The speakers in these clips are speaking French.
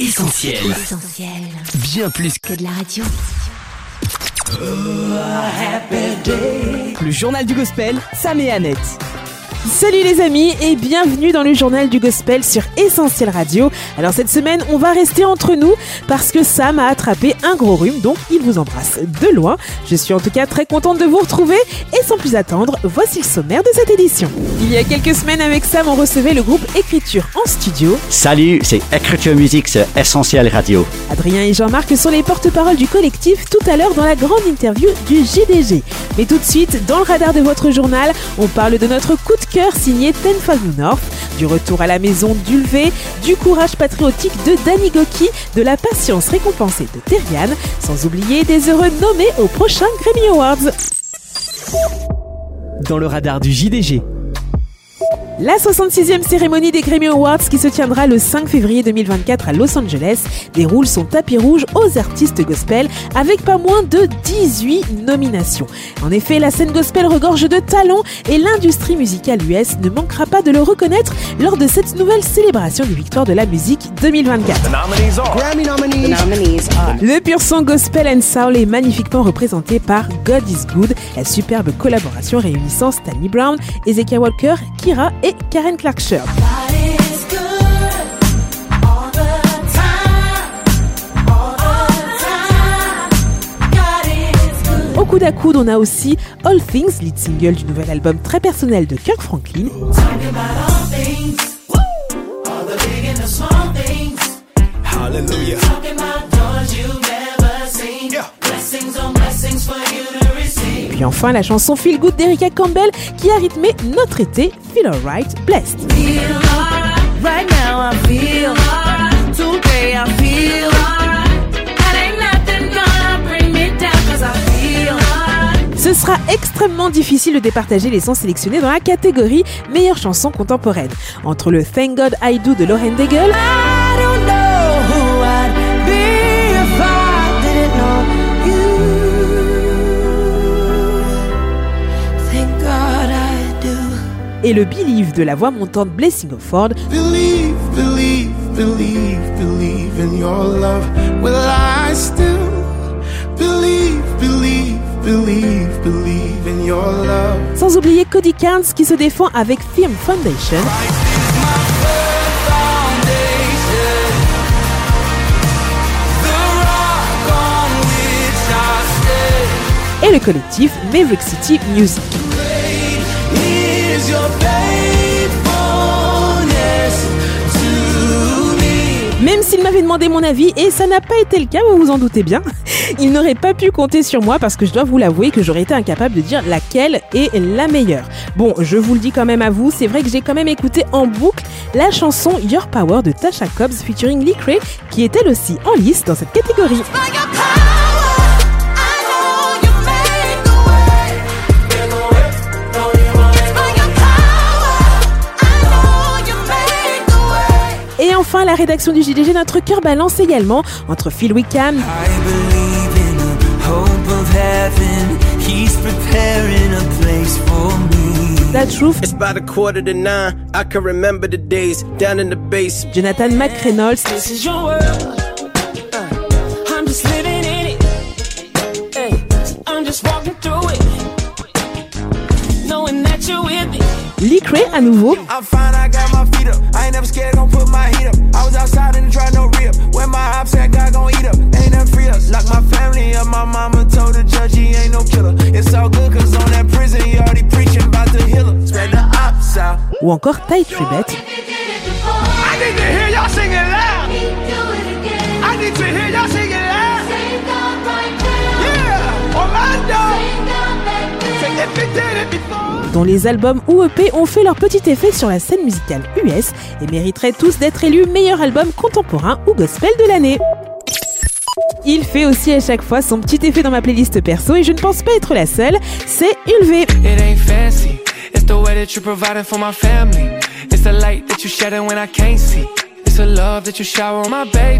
Essentiel. Essentiel. Bien plus Que de la radio. le journal du gospel, Sam et Annette. Salut les amis et bienvenue dans le journal du gospel sur Essentiel Radio. Alors cette semaine, on va rester entre nous parce que Sam a attrapé un gros rhume, donc il vous embrasse de loin. Je suis en tout cas très contente de vous retrouver et sans plus attendre, voici le sommaire de cette édition. Il y a quelques semaines avec Sam, on recevait le groupe Écriture en studio. Salut, c'est Écriture Musique sur Essentiel Radio. Adrien et Jean-Marc sont les porte-parole du collectif tout à l'heure dans la grande interview du JDG. Mais tout de suite, dans le radar de votre journal, on parle de notre coup de cœur signé Ten Thousand North, du retour à la maison d'Ulvé, du courage patriotique de Danny Goki, de la patience récompensée de Terriane, sans oublier des heureux nommés au prochain Grammy Awards. Dans le radar du JDG. La 66e cérémonie des Grammy Awards qui se tiendra le 5 février 2024 à Los Angeles déroule son tapis rouge aux artistes gospel avec pas moins de 18 nominations. En effet, la scène gospel regorge de talent et l'industrie musicale US ne manquera pas de le reconnaître lors de cette nouvelle célébration des victoires de la musique 2024. Le pur son gospel and soul est magnifiquement représenté par God is Good, la superbe collaboration réunissant Stanley Brown, Ezekiel Walker, Kira et Karen Clark Sher. Au coude à coude, on a aussi All Things, lead single du nouvel album très personnel de Kirk Franklin. Puis enfin la chanson Feel Good d'Erika Campbell qui a rythmé notre été. Feel Alright Blessed. Ce sera extrêmement difficile de départager les sons sélectionnés dans la catégorie meilleure chanson contemporaine. Entre le Thank God I Do de Lauren Daigle, et le Believe de la voix montante Blessing of Ford, Believe, believe, believe, believe in your love. Will I still believe, believe, believe, believe in your love? sans oublier Cody Carnes qui se défend avec Firm Foundation et le collectif Maverick City Music. Même s'il m'avait demandé mon avis, et ça n'a pas été le cas, vous vous en doutez bien, il n'aurait pas pu compter sur moi parce que je dois vous l'avouer que j'aurais été incapable de dire laquelle est la meilleure. Bon, je vous le dis quand même à vous, c'est vrai que j'ai quand même écouté en boucle la chanson Your Power de Tasha Cobbs featuring Lee Cray, qui est elle aussi en lice dans cette catégorie. La rédaction du JDG, notre cœur balance également entre Phil Wickham, I believe in the hope of heaven. He's preparing a place for me. The Truth, It's about a quarter to nine. I can remember the days down in the base. Jonathan McReynolds, This is your world. I'm just living in it. Hey, I'm just walking through it. Knowing that you're with me. Lee Cray à nouveau, I'm fine, I got my feet up. I ain't never scared, gon' put my heat up. I was outside in the dry, no rip. When my ops at, God gon' eat up. Ain't nothing free us. Lock my family up. My mama told the judge he ain't no killer. It's all good, cause on that prison, he already preaching about the healer. Spread the ops out. ou encore Ty Tribbett, I need to hear y'all singing loud. I need to hear y'all singing loud. Yeah, Orlando. Dont les albums ou EP ont fait leur petit effet sur la scène musicale US et mériteraient tous d'être élus meilleur album contemporain ou gospel de l'année. Il fait aussi à chaque fois son petit effet dans ma playlist perso et je ne pense pas être la seule, c'est Ulvé.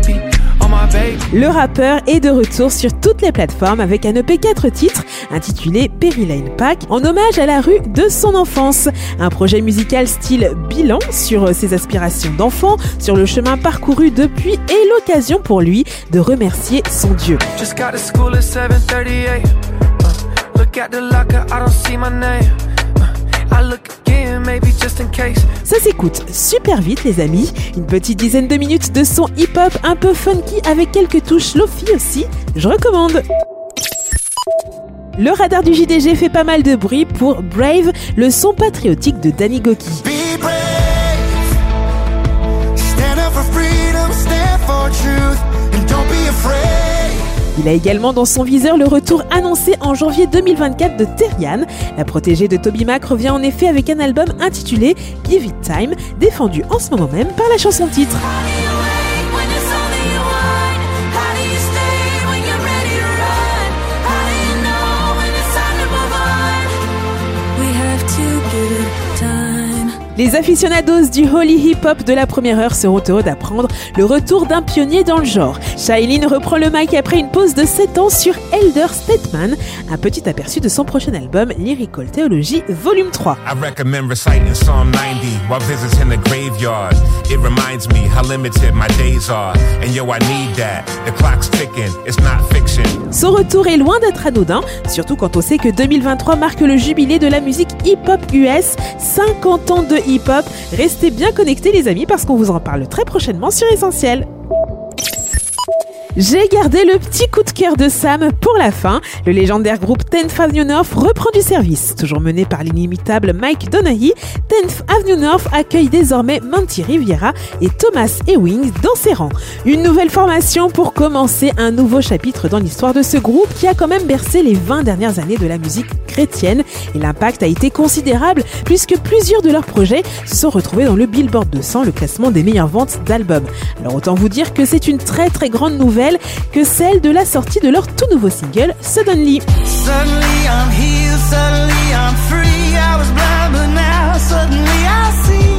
It's. Le rappeur est de retour sur toutes les plateformes avec un EP 4 titres intitulé Perry Lane Pack en hommage à la rue de son enfance. Un projet musical style bilan sur ses aspirations d'enfant, sur le chemin parcouru depuis et l'occasion pour lui de remercier son Dieu. Just got to school at 7:38. Look at the locker, I don't see my name. I look Ça s'écoute super vite les amis, une petite dizaine de minutes de son hip-hop un peu funky avec quelques touches lofi aussi, je recommande. Le radar du JDG fait pas mal de bruit pour Brave, le son patriotique de Danny Goki. Il a également dans son viseur le retour annoncé en janvier 2024 de Terrian. La protégée de Toby Mac revient en effet avec un album intitulé Give It Time, défendu en ce moment même par la chanson titre. Les aficionados du holy hip-hop de la première heure seront heureux d'apprendre le retour d'un pionnier dans le genre. Shailene reprend le mic après une pause de 7 ans sur Elder Statesman, un petit aperçu de son prochain album Lyrical Theology Volume 3. I recommend reciting Psalm 90 while visiting the graveyard. It reminds me how limited my days are. And yo, I need that. The clock's ticking, it's not fiction. Son retour est loin d'être anodin, surtout quand on sait que 2023 marque le jubilé de la musique hip-hop US, 50 ans de hip-hop. Restez bien connectés les amis parce qu'on vous en parle très prochainement sur Essentiel. J'ai gardé le petit coup de cœur de Sam pour la fin. Le légendaire groupe 10th Avenue North reprend du service. Toujours mené par l'inimitable Mike Donaghy, 10th Avenue North accueille désormais Monty Riviera et Thomas Ewing dans ses rangs. Une nouvelle formation pour commencer un nouveau chapitre dans l'histoire de ce groupe qui a quand même bercé les 20 dernières années de la musique chrétienne. Et l'impact a été considérable puisque plusieurs de leurs projets se sont retrouvés dans le Billboard 200, le classement des meilleures ventes d'albums. Alors autant vous dire que c'est une très très grande nouvelle que celle de la sortie de leur tout nouveau single Suddenly. Suddenly I'm healed, suddenly I'm free. I was blind, but now suddenly I see.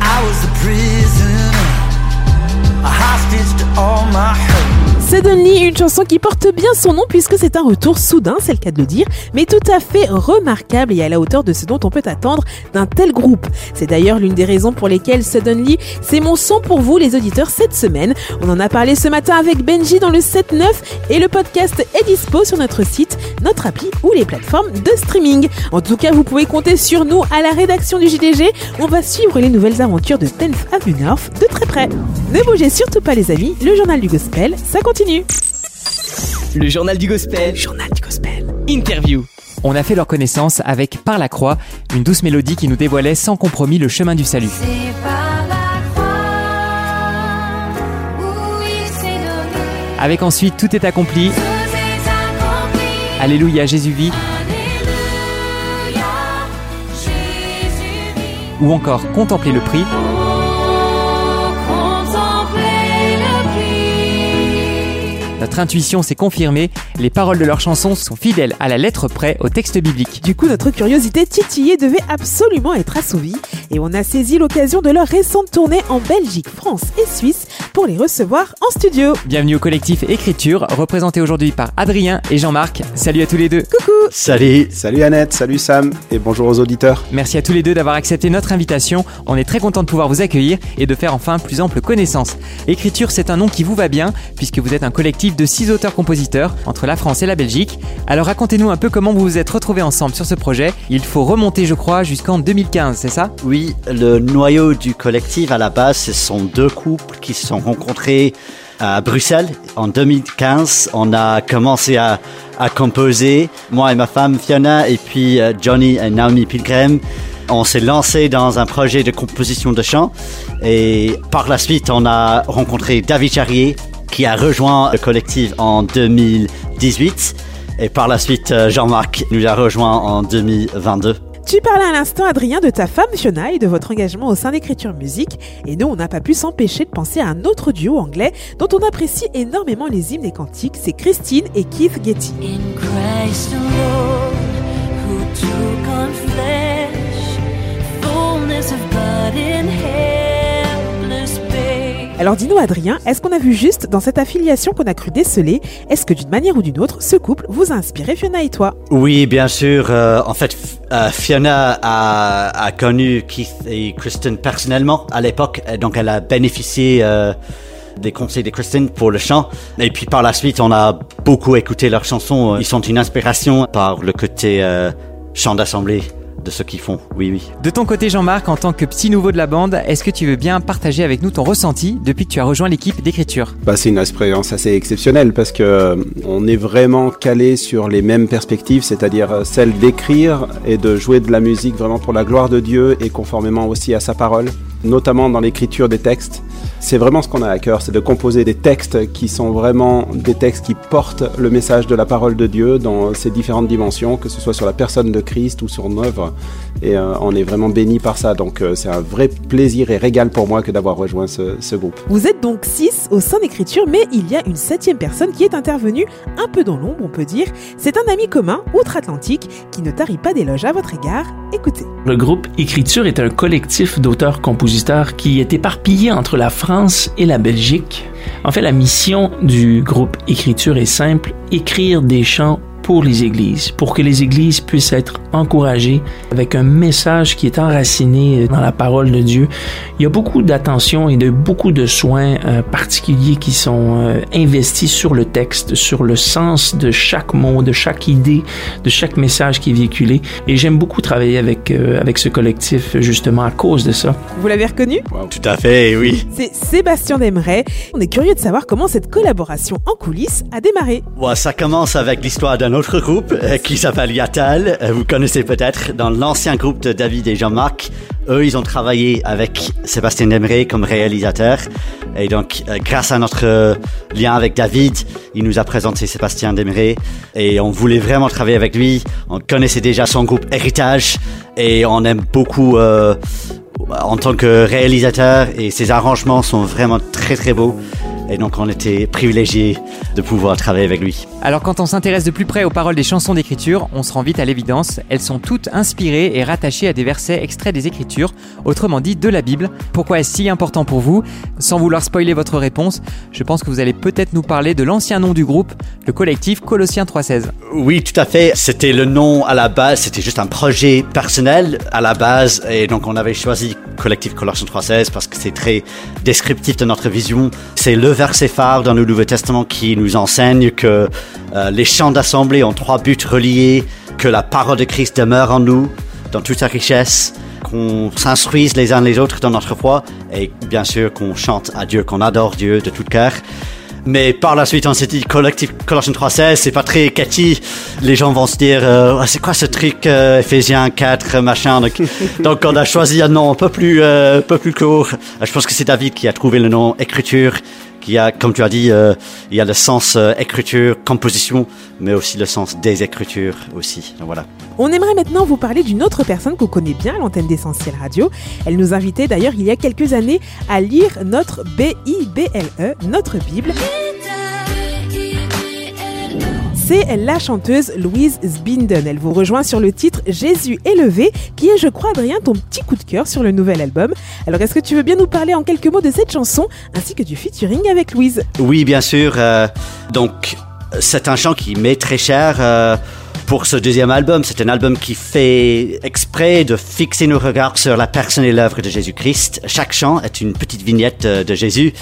I was a prisoner, a hostage to all my hurt. Suddenly, une chanson qui porte bien son nom puisque c'est un retour soudain, c'est le cas de le dire, mais tout à fait remarquable et à la hauteur de ce dont on peut attendre d'un tel groupe. C'est d'ailleurs l'une des raisons pour lesquelles Suddenly, c'est mon son pour vous les auditeurs cette semaine. On en a parlé ce matin avec Benji dans le 7-9 et le podcast est dispo sur notre site, notre appli ou les plateformes de streaming. En tout cas, vous pouvez compter sur nous à la rédaction du JDG. On va suivre les nouvelles aventures de 10th Avenue North de très près. Ne bougez surtout pas les amis, le journal du gospel, ça continue. Le journal du gospel. Journal du gospel. Interview. On a fait leur connaissance avec Par la croix, une douce mélodie qui nous dévoilait sans compromis le chemin du salut. C'est par la croix où il s'est donné. Avec ensuite Tout est accompli, Tout est accompli. Alléluia Jésus vit, Alléluia, Jésus vit. ou encore Contempler le prix. Notre intuition s'est confirmée, les paroles de leurs chansons sont fidèles à la lettre près au texte biblique. Du coup, notre curiosité titillée devait absolument être assouvie et on a saisi l'occasion de leur récente tournée en Belgique, France et Suisse pour les recevoir en studio. Bienvenue au collectif Écriture, représenté aujourd'hui par Adrien et Jean-Marc. Salut à tous les deux. Coucou Salut Salut Annette, salut Sam, et bonjour aux auditeurs. Merci à tous les deux d'avoir accepté notre invitation. On est très content de pouvoir vous accueillir et de faire enfin plus ample connaissance. Écriture, c'est un nom qui vous va bien puisque vous êtes un collectif de six auteurs-compositeurs entre la France et la Belgique. Alors racontez-nous un peu comment vous vous êtes retrouvés ensemble sur ce projet. Il faut remonter, je crois, jusqu'en 2015, c'est ça? Oui, le noyau du collectif à la base, ce sont deux couples qui se sont rencontrés à Bruxelles en 2015. On a commencé à, à composer, moi et ma femme Fiona, et puis euh, Johnny et Naomi Pilgrim. On s'est lancé dans un projet de composition de chant et par la suite, on a rencontré David Charrier qui a rejoint le collectif en 2018 et par la suite, euh, Jean-Marc nous a rejoint en 2022. Tu parlais à l'instant, Adrien, de ta femme Fiona et de votre engagement au sein d'Écriture Musique. Et nous, on n'a pas pu s'empêcher de penser à un autre duo anglais dont on apprécie énormément les hymnes et cantiques, c'est Christine et Keith Getty. In Christ alone, who took on flesh, fullness of God in babe. Alors dis-nous Adrien, est-ce qu'on a vu juste dans cette affiliation qu'on a cru déceler? Est-ce que d'une manière ou d'une autre, ce couple vous a inspiré Fiona et toi? Oui, bien sûr. euh, en fait, euh, Fiona a, connu Keith et Kristen personnellement à l'époque, donc elle a bénéficié euh, des conseils de Kristen pour le chant. Et puis par la suite, on a beaucoup écouté leurs chansons. Ils sont une inspiration par le côté chant d'assemblée de ce qu'ils font. Oui, oui. De ton côté, Jean-Marc, en tant que petit nouveau de la bande, est-ce que tu veux bien partager avec nous ton ressenti depuis que tu as rejoint l'équipe d'écriture? Bah, c'est une expérience assez exceptionnelle parce que euh, on est vraiment calé sur les mêmes perspectives, c'est-à-dire euh, celle d'écrire et de jouer de la musique vraiment pour la gloire de Dieu et conformément aussi à sa parole, notamment dans l'écriture des textes. C'est vraiment ce qu'on a à cœur, c'est de composer des textes qui sont vraiment des textes qui portent le message de la parole de Dieu dans ses différentes dimensions, que ce soit sur la personne de Christ ou sur une œuvre. Et euh, on est vraiment béni par ça, donc euh, c'est un vrai plaisir et régal pour moi que d'avoir rejoint ce, ce groupe. Vous êtes donc six au sein d'écriture, mais il y a une septième personne qui est intervenue un peu dans l'ombre, on peut dire. C'est un ami commun, outre-Atlantique, qui ne tarit pas d'éloges à votre égard. Écoutez. Le groupe Écriture est un collectif d'auteurs-compositeurs qui est éparpillé entre la France et la Belgique. En fait, la mission du groupe Écriture est simple, écrire des chants pour les églises, pour que les églises puissent être encouragées avec un message qui est enraciné dans la parole de Dieu. Il y a beaucoup d'attention et de beaucoup de soins euh, particuliers qui sont euh, investis sur le texte, sur le sens de chaque mot, de chaque idée, de chaque message qui est véhiculé. Et j'aime beaucoup travailler avec, euh, avec ce collectif justement à cause de ça. Vous l'avez reconnu? Tout à fait, oui. C'est Sébastien Demeret. On est curieux de savoir comment cette collaboration en coulisses a démarré. Ouais, ça commence avec l'histoire d'un autre groupe euh, qui s'appelle Yatal. Euh, vous connaissez peut-être dans l'ancien groupe de David et Jean-Marc. Eux, ils ont travaillé avec Sébastien Demeret comme réalisateur. Et donc, euh, grâce à notre lien avec David, il nous a présenté Sébastien Demeret. Et on voulait vraiment travailler avec lui. On connaissait déjà son groupe Héritage. Et on aime beaucoup en tant que réalisateur. Et ses arrangements sont vraiment très très beaux. Et donc, on était privilégiés de pouvoir travailler avec lui. Alors quand on s'intéresse de plus près aux paroles des chansons d'écriture, on se rend vite à l'évidence, elles sont toutes inspirées et rattachées à des versets extraits des Écritures, autrement dit de la Bible. Pourquoi est-ce si important pour vous? Sans vouloir spoiler votre réponse, je pense que vous allez peut-être nous parler de l'ancien nom du groupe, le collectif Colossiens 316. Oui, tout à fait. C'était le nom à la base, c'était juste un projet personnel à la base. Et donc, on avait choisi Collectif Colossiens 316 parce que c'est très descriptif de notre vision. C'est le verset phare dans le Nouveau Testament qui nous enseigne que euh, les chants d'assemblée ont trois buts reliés, que la parole de Christ demeure en nous dans toute sa richesse, qu'on s'instruise les uns les autres dans notre foi et bien sûr qu'on chante à Dieu, qu'on adore Dieu de tout cœur. Mais par la suite, on s'est dit collectif Colossiens 3.16, c'est pas très catchy. Les gens vont se dire, euh, c'est quoi ce truc, euh, Ephésiens 4, machin. Donc, donc on a choisi un nom un peu plus, euh, un peu plus court. Je pense que c'est David qui a trouvé le nom écriture, qui a, comme tu as dit, euh, il y a le sens euh, écriture, composition, mais aussi le sens des écritures aussi. Voilà. On aimerait maintenant vous parler d'une autre personne qu'on connaît bien l'antenne d'Essentiel Radio. Elle nous invitait d'ailleurs il y a quelques années à lire notre B-I-B-L-E, notre Bible. C'est la chanteuse Louise Sbinden. Elle vous rejoint sur le titre Jésus élevé, qui est, je crois, Adrien, ton petit coup de cœur sur le nouvel album. Alors, est-ce que tu veux bien nous parler en quelques mots de cette chanson, ainsi que du featuring avec Louise? Oui, bien sûr. euh, donc, c'est un chant qui m'est très cher euh, pour ce deuxième album. C'est un album qui fait exprès de fixer nos regards sur la personne et l'œuvre de Jésus-Christ. Chaque chant est une petite vignette euh, de Jésus.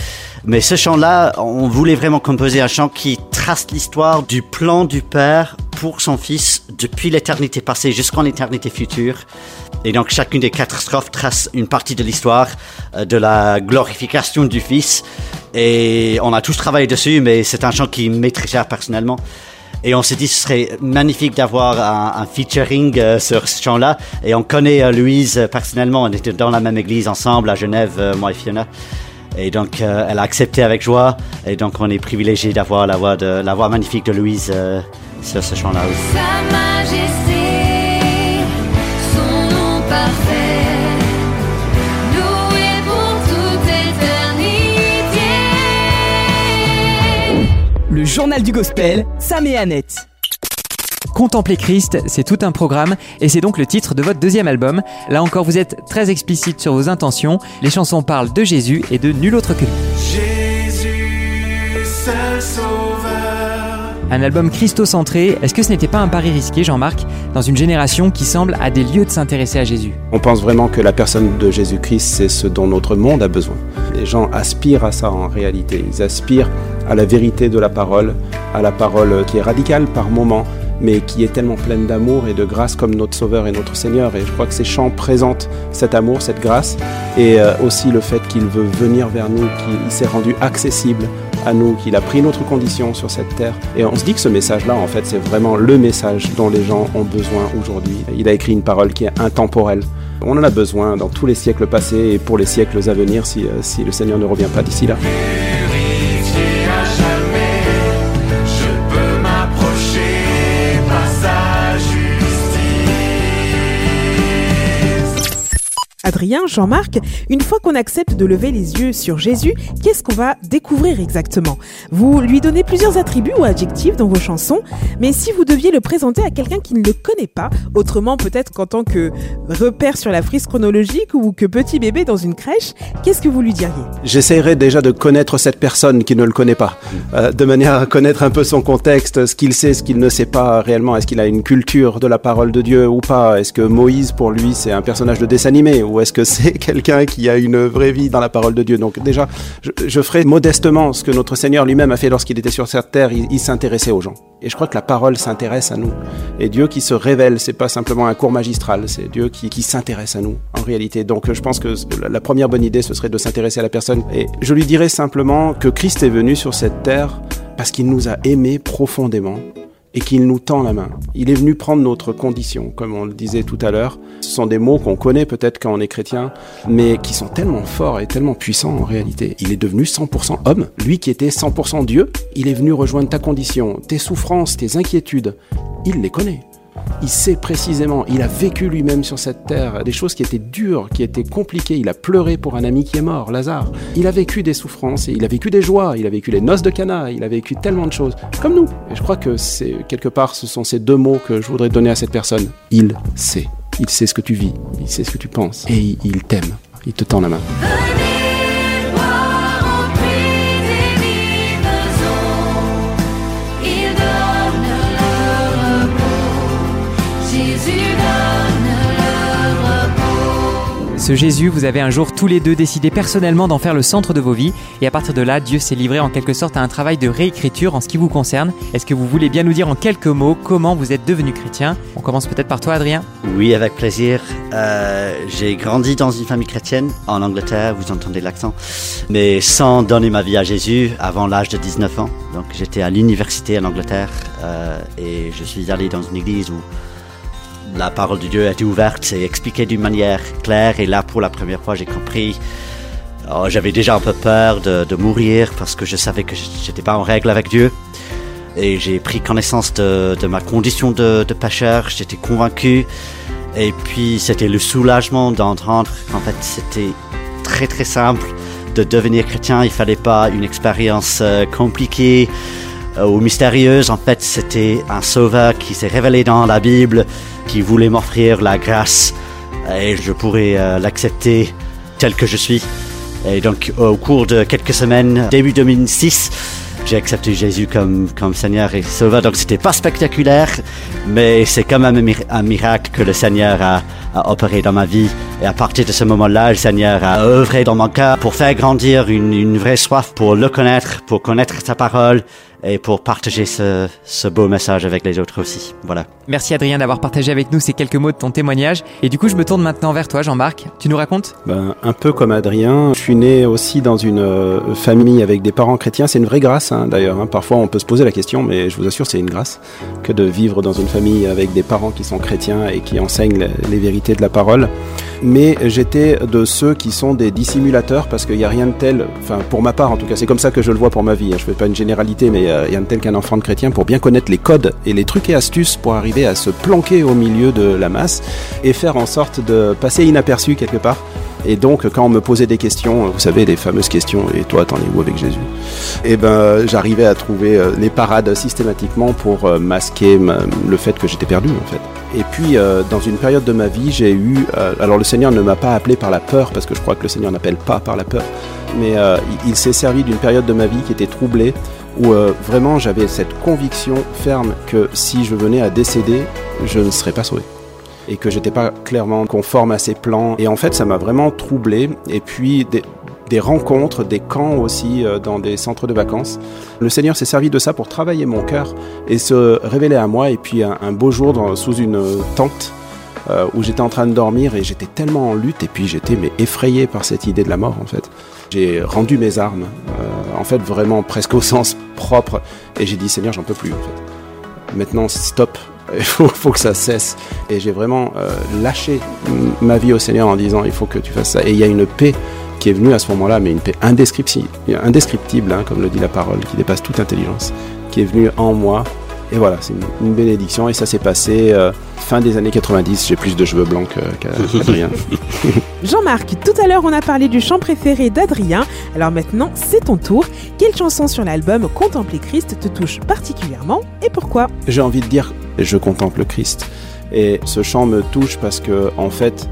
Mais ce chant-là, on voulait vraiment composer un chant qui trace l'histoire du plan du Père pour son Fils depuis l'éternité passée jusqu'en l'éternité future. Et donc chacune des quatre strophes trace une partie de l'histoire euh, de la glorification du Fils. Et on a tous travaillé dessus, mais c'est un chant qui m'est très cher personnellement. Et on s'est dit ce serait magnifique d'avoir un, featuring euh, sur ce chant-là. Et on connaît euh, Louise personnellement, on était dans la même église ensemble à Genève, moi et Fiona. Et donc euh, elle a accepté avec joie. Et donc on est privilégié d'avoir la voix, de, la voix magnifique de Louise euh, sur ce chant-là. Sa majesté, son nom parfait. Le journal du gospel, Sam et Annette. Contempler Christ, c'est tout un programme et c'est donc le titre de votre deuxième album. Là encore, vous êtes très explicite sur vos intentions. Les chansons parlent de Jésus et de nul autre que lui. Jésus, seul sauveur. Un album christocentré, est-ce que ce n'était pas un pari risqué, Jean-Marc, dans une génération qui semble à des lieux de s'intéresser à Jésus? On pense vraiment que la personne de Jésus-Christ, c'est ce dont notre monde a besoin. Les gens aspirent à ça en réalité. Ils aspirent à la vérité de la parole, à la parole qui est radicale par moments, mais qui est tellement pleine d'amour et de grâce comme notre Sauveur et notre Seigneur. Et je crois que ces chants présentent cet amour, cette grâce, et euh, aussi le fait qu'il veut venir vers nous, qu'il s'est rendu accessible à nous, qu'il a pris notre condition sur cette terre. Et on se dit que ce message-là, en fait, c'est vraiment le message dont les gens ont besoin aujourd'hui. Il a écrit une parole qui est intemporelle. On en a besoin dans tous les siècles passés et pour les siècles à venir si, euh, si le Seigneur ne revient pas d'ici là. Adrien, Jean-Marc, une fois qu'on accepte de lever les yeux sur Jésus, qu'est-ce qu'on va découvrir exactement? Vous lui donnez plusieurs attributs ou adjectifs dans vos chansons, mais si vous deviez le présenter à quelqu'un qui ne le connaît pas, autrement peut-être qu'en tant que repère sur la frise chronologique ou que petit bébé dans une crèche, qu'est-ce que vous lui diriez? J'essaierai déjà de connaître cette personne qui ne le connaît pas, euh, de manière à connaître un peu son contexte, ce qu'il sait, ce qu'il ne sait pas réellement. Est-ce qu'il a une culture de la parole de Dieu ou pas? Est-ce que Moïse, pour lui, c'est un personnage de dessin animé? Est-ce que c'est quelqu'un qui a une vraie vie dans la parole de Dieu? Donc déjà, je, ferai modestement ce que notre Seigneur lui-même a fait lorsqu'il était sur cette terre. Il, s'intéressait aux gens. Et je crois que la parole s'intéresse à nous. Et Dieu qui se révèle, c'est pas simplement un cours magistral, c'est Dieu qui, qui s'intéresse à nous, en réalité. Donc je pense que la première bonne idée, ce serait de s'intéresser à la personne. Et je lui dirais simplement que Christ est venu sur cette terre parce qu'il nous a aimés profondément et qu'il nous tend la main. Il est venu prendre notre condition, comme on le disait tout à l'heure. Ce sont des mots qu'on connaît peut-être quand on est chrétien, mais qui sont tellement forts et tellement puissants en réalité. Il est devenu 100% homme. Lui qui était 100% Dieu, il est venu rejoindre ta condition, tes souffrances, tes inquiétudes. Il les connaît. Il sait précisément, il a vécu lui-même sur cette terre des choses qui étaient dures, qui étaient compliquées. Il a pleuré pour un ami qui est mort, Lazare. Il a vécu des souffrances, et il a vécu des joies, il a vécu les noces de Cana, il a vécu tellement de choses, comme nous. Et je crois que c'est quelque part, ce sont ces deux mots que je voudrais donner à cette personne. Il sait. Il sait ce que tu vis, il sait ce que tu penses, et il, il t'aime. Il te tend la main. Jésus, vous avez un jour tous les deux décidé personnellement d'en faire le centre de vos vies, et à partir de là, Dieu s'est livré en quelque sorte à un travail de réécriture en ce qui vous concerne. Est-ce que vous voulez bien nous dire en quelques mots comment vous êtes devenu chrétien? On commence peut-être par toi, Adrien. Oui, avec plaisir. Euh, j'ai grandi dans une famille chrétienne en Angleterre, vous entendez l'accent, mais sans donner ma vie à Jésus avant l'âge de 19 ans. Donc j'étais à l'université en Angleterre euh, et je suis allé dans une église où la parole de Dieu était ouverte et expliquée d'une manière claire. Et là, pour la première fois, j'ai compris. Oh, J'avais déjà un peu peur de, mourir parce que je savais que j'étais pas en règle avec Dieu. Et j'ai pris connaissance de, ma condition de, pécheur. J'étais convaincu. Et puis, c'était le soulagement d'entendre qu'en fait, c'était très très simple de devenir chrétien. Il fallait pas une expérience euh, compliquée euh, ou mystérieuse. En fait, c'était un sauveur qui s'est révélé dans la Bible, qui voulait m'offrir la grâce et je pourrais euh, l'accepter tel que je suis. Et donc, au cours de quelques semaines, début 2006, j'ai accepté Jésus comme, comme Seigneur et Sauveur. Donc, c'était pas spectaculaire, mais c'est quand même un, mir- un miracle que le Seigneur a, a opéré dans ma vie. Et à partir de ce moment-là, le Seigneur a œuvré dans mon cœur pour faire grandir une, une vraie soif pour le connaître, pour connaître sa parole et pour partager ce, ce beau message avec les autres aussi. Voilà. Merci Adrien d'avoir partagé avec nous ces quelques mots de ton témoignage. Et du coup, je me tourne maintenant vers toi, Jean-Marc. Tu nous racontes? Ben, un peu comme Adrien, je suis né aussi dans une euh, famille avec des parents chrétiens. C'est une vraie grâce, hein, d'ailleurs. hein. Parfois, on peut se poser la question, mais je vous assure, c'est une grâce que de vivre dans une famille avec des parents qui sont chrétiens et qui enseignent les, les vérités de la parole. Mais j'étais de ceux qui sont des dissimulateurs parce qu'il n'y a rien de tel, enfin pour ma part en tout cas, c'est comme ça que je le vois pour ma vie. hein. Je fais pas une généralité, mais euh, rien de tel qu'un enfant de chrétien pour bien connaître les codes et les trucs et astuces pour arriver à se planquer au milieu de la masse et faire en sorte de passer inaperçu quelque part Et donc, quand on me posait des questions, vous savez, les fameuses questions, et toi, t'en es où avec Jésus? Et ben, j'arrivais à trouver euh, les parades systématiquement pour euh, masquer ma- le fait que j'étais perdu, en fait. Et puis, euh, dans une période de ma vie, j'ai eu. euh, alors, le Seigneur ne m'a pas appelé par la peur, parce que je crois que le Seigneur n'appelle pas par la peur, mais euh, il s'est servi d'une période de ma vie qui était troublée, où euh, vraiment j'avais cette conviction ferme que si je venais à décéder, je ne serais pas sauvé et que j'étais pas clairement conforme à ses plans. Et en fait, ça m'a vraiment troublé. Et puis des, rencontres, des camps aussi euh, dans des centres de vacances. Le Seigneur s'est servi de ça pour travailler mon cœur et se révéler à moi. Et puis un, beau jour, dans- sous une tente, euh, où j'étais en train de dormir et j'étais tellement en lutte et puis j'étais mais effrayé par cette idée de la mort en fait. J'ai rendu mes armes, en fait vraiment presque au sens propre et j'ai dit Seigneur j'en peux plus en fait. Maintenant stop, il faut, que ça cesse. Et j'ai vraiment euh, lâché ma vie au Seigneur en disant il faut que tu fasses ça. Et il y a une paix qui est venue à ce moment-là, mais une paix indescriptible, indescriptible hein, comme le dit la parole, qui dépasse toute intelligence, qui est venue en moi. Et voilà, c'est une, une bénédiction. Et ça s'est passé euh, fin des années 90. J'ai plus de cheveux blancs qu'Adrien. Jean-Marc, tout à l'heure on a parlé du chant préféré d'Adrien, alors maintenant c'est ton tour. Quelle chanson sur l'album Contempler Christ te touche particulièrement et pourquoi? J'ai envie de dire, je contemple Christ. Et ce chant me touche parce que, en fait,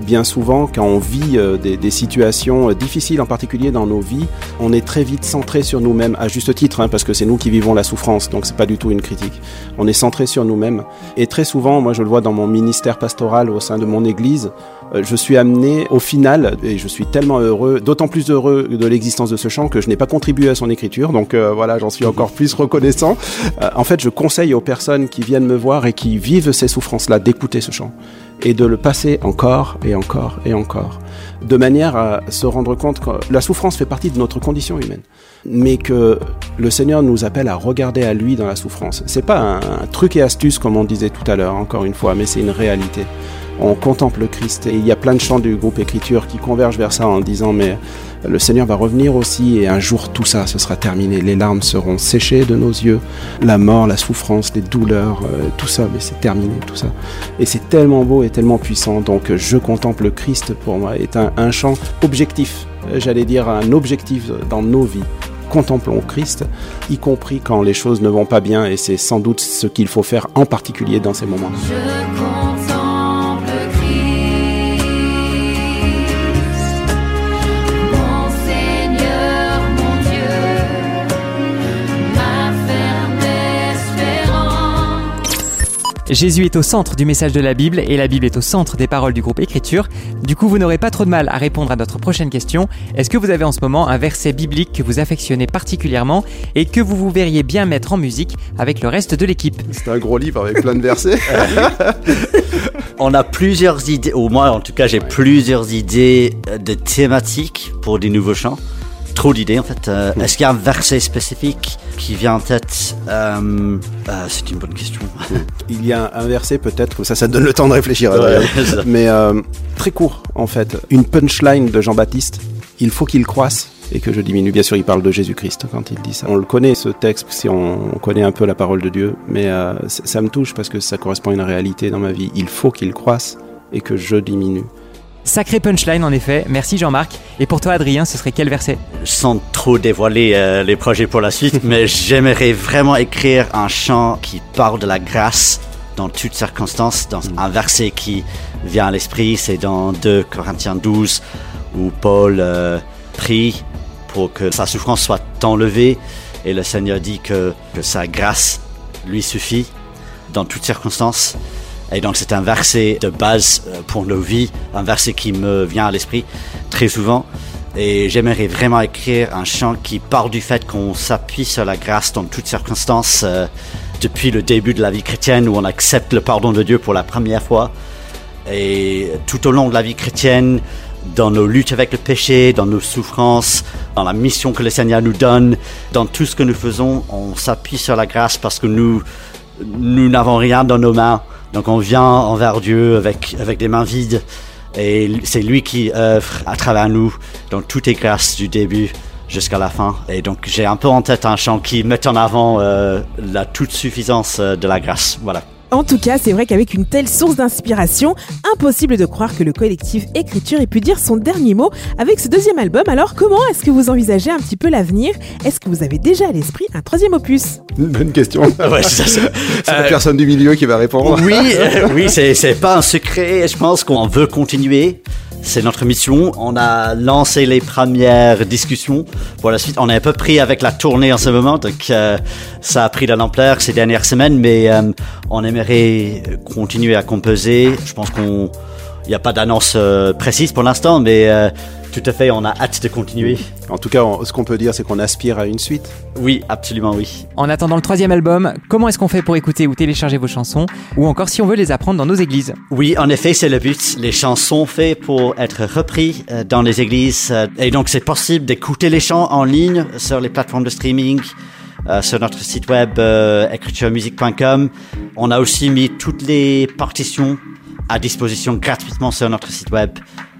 bien souvent, quand on vit euh, des, situations euh, difficiles, en particulier dans nos vies, on est très vite centré sur nous-mêmes, à juste titre, hein, parce que c'est nous qui vivons la souffrance, donc c'est pas du tout une critique. On est centré sur nous-mêmes. Et très souvent, moi je le vois dans mon ministère pastoral au sein de mon église, euh, je suis amené au final, et je suis tellement heureux, d'autant plus heureux de l'existence de ce chant que je n'ai pas contribué à son écriture, donc euh, voilà, j'en suis encore plus reconnaissant. Euh, en fait, je conseille aux personnes qui viennent me voir et qui vivent ces souffrances-là d'écouter ce chant et de le passer encore et encore et encore, de manière à se rendre compte que la souffrance fait partie de notre condition humaine, mais que le Seigneur nous appelle à regarder à lui dans la souffrance. C'est pas un, truc et astuce comme on disait tout à l'heure, encore une fois, mais c'est une réalité. On contemple le Christ et il y a plein de chants du groupe Écriture qui convergent vers ça en disant mais le Seigneur va revenir aussi et un jour tout ça ce sera terminé, les larmes seront séchées de nos yeux, la mort, la souffrance, les douleurs, euh, tout ça, mais c'est terminé tout ça. Et c'est tellement beau et tellement puissant. Donc, je contemple le Christ pour moi est un, un chant objectif. Euh, J'allais dire un objectif dans nos vies. Contemplons Christ, y compris quand les choses ne vont pas bien, et c'est sans doute ce qu'il faut faire en particulier dans ces moments. Jésus est au centre du message de la Bible et la Bible est au centre des paroles du groupe Écriture. Du coup, vous n'aurez pas trop de mal à répondre à notre prochaine question. Est-ce que vous avez en ce moment un verset biblique que vous affectionnez particulièrement et que vous vous verriez bien mettre en musique avec le reste de l'équipe? C'est un gros livre avec plein de versets. On a plusieurs idées, ou moi en tout cas j'ai plusieurs idées de thématiques pour des nouveaux chants. Trop d'idées en fait. Euh, Est-ce qu'il y a un verset spécifique qui vient en tête Euh, euh, C'est une bonne question. Il y a un verset peut-être, comme ça, ça donne le temps de réfléchir. Ouais, ça. Mais très court en fait. Une punchline de Jean-Baptiste. Il faut qu'il croisse et que je diminue. Bien sûr, il parle de Jésus-Christ quand il dit ça. On le connaît ce texte si on, on connaît un peu la parole de Dieu, mais ça, ça me touche parce que ça correspond à une réalité dans ma vie. Il faut qu'il croisse et que je diminue. Sacré punchline en effet. Merci Jean-Marc. Et pour toi Adrien, ce serait quel verset? Sans trop dévoiler euh, les projets pour la suite, mais j'aimerais vraiment écrire un chant qui parle de la grâce dans toutes circonstances. Dans un verset qui vient à l'esprit, c'est dans 2 Corinthiens 12 où Paul euh, prie pour que sa souffrance soit enlevée et le Seigneur dit que, que sa grâce lui suffit dans toutes circonstances. Et donc c'est un verset de base euh, pour nos vies, un verset qui me vient à l'esprit très souvent. Et j'aimerais vraiment écrire un chant qui parle du fait qu'on s'appuie sur la grâce dans toutes circonstances euh, depuis le début de la vie chrétienne où on accepte le pardon de Dieu pour la première fois. Et tout au long de la vie chrétienne, dans nos luttes avec le péché, dans nos souffrances, dans la mission que le Seigneur nous donne, dans tout ce que nous faisons, on s'appuie sur la grâce parce que nous, nous n'avons rien dans nos mains. Donc on vient envers Dieu avec, avec des mains vides. Et c'est lui qui œuvre à travers nous dans toutes les grâces du début jusqu'à la fin. Et donc j'ai un peu en tête un chant qui met en avant euh, la toute suffisance euh, de la grâce. Voilà. En tout cas, c'est vrai qu'avec une telle source d'inspiration, impossible de croire que le collectif Écriture ait pu dire son dernier mot avec ce deuxième album. Alors, comment est-ce que vous envisagez un petit peu l'avenir? Est-ce que vous avez déjà à l'esprit un troisième opus? Bonne question. Ouais, c'est ça. C'est la Euh, personne du milieu qui va répondre. Oui, euh, oui, c'est c'est pas un secret. Je pense qu'on veut continuer. C'est notre mission. On a lancé les premières discussions. Pour la suite, on est un peu pris avec la tournée en ce moment, donc euh, ça a pris de l'ampleur ces dernières semaines, mais euh, on aimerait continuer à composer. Je pense qu'on il n'y a pas d'annonce euh, précise pour l'instant, mais euh, tout à fait, on a hâte de continuer. En tout cas, on- ce qu'on peut dire, c'est qu'on aspire à une suite. Oui, absolument oui. En attendant le troisième album, comment est-ce qu'on fait pour écouter ou télécharger vos chansons Ou encore si on veut les apprendre dans nos églises? Oui, en effet, c'est le but. Les chants sont faits pour être repris euh, dans les églises. et donc, c'est possible d'écouter les chants en ligne sur les plateformes de streaming, euh, sur notre site web euh, écrituremusique.com. On a aussi mis toutes les partitions à disposition gratuitement sur notre site web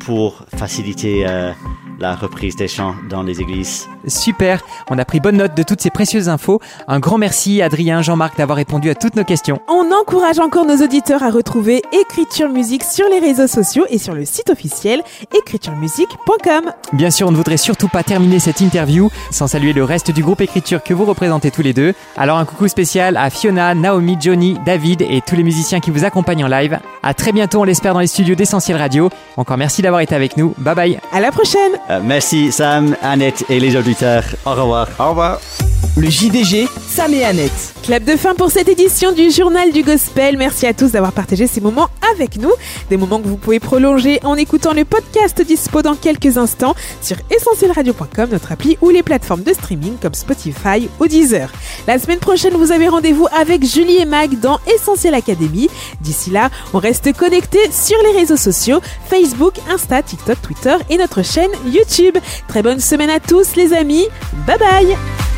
pour faciliter euh, la reprise des chants dans les églises. Super, on a pris bonne note de toutes ces précieuses infos. Un grand merci Adrien, Jean-Marc d'avoir répondu à toutes nos questions. On encourage encore nos auditeurs à retrouver Écriture Musique sur les réseaux sociaux et sur le site officiel écrituremusique.com. Bien sûr, on ne voudrait surtout pas terminer cette interview sans saluer le reste du groupe écriture que vous représentez tous les deux. Alors un coucou spécial à Fiona, Naomi, Johnny, David et tous les musiciens qui vous accompagnent en live. À très bientôt, on l'espère dans les studios d'Essentiel Radio. Encore merci d'avoir été avec nous. Bye bye. À la prochaine. Euh, merci Sam, Annette et les auditeurs. Au revoir. Au revoir. Le JDG, Sam et Annette. Clap de fin pour cette édition du Journal du Gospel. Merci à tous d'avoir partagé ces moments avec nous. Des moments que vous pouvez prolonger en écoutant le podcast dispo dans quelques instants sur essentielradio.com, notre appli ou les plateformes de streaming comme Spotify ou Deezer. La semaine prochaine, vous avez rendez-vous avec Julie et Mag dans Essentiel Academy. D'ici là, on reste connecté sur les réseaux sociaux Facebook, Insta, TikTok, Twitter et notre chaîne YouTube. Très bonne semaine à tous les amis. Bye bye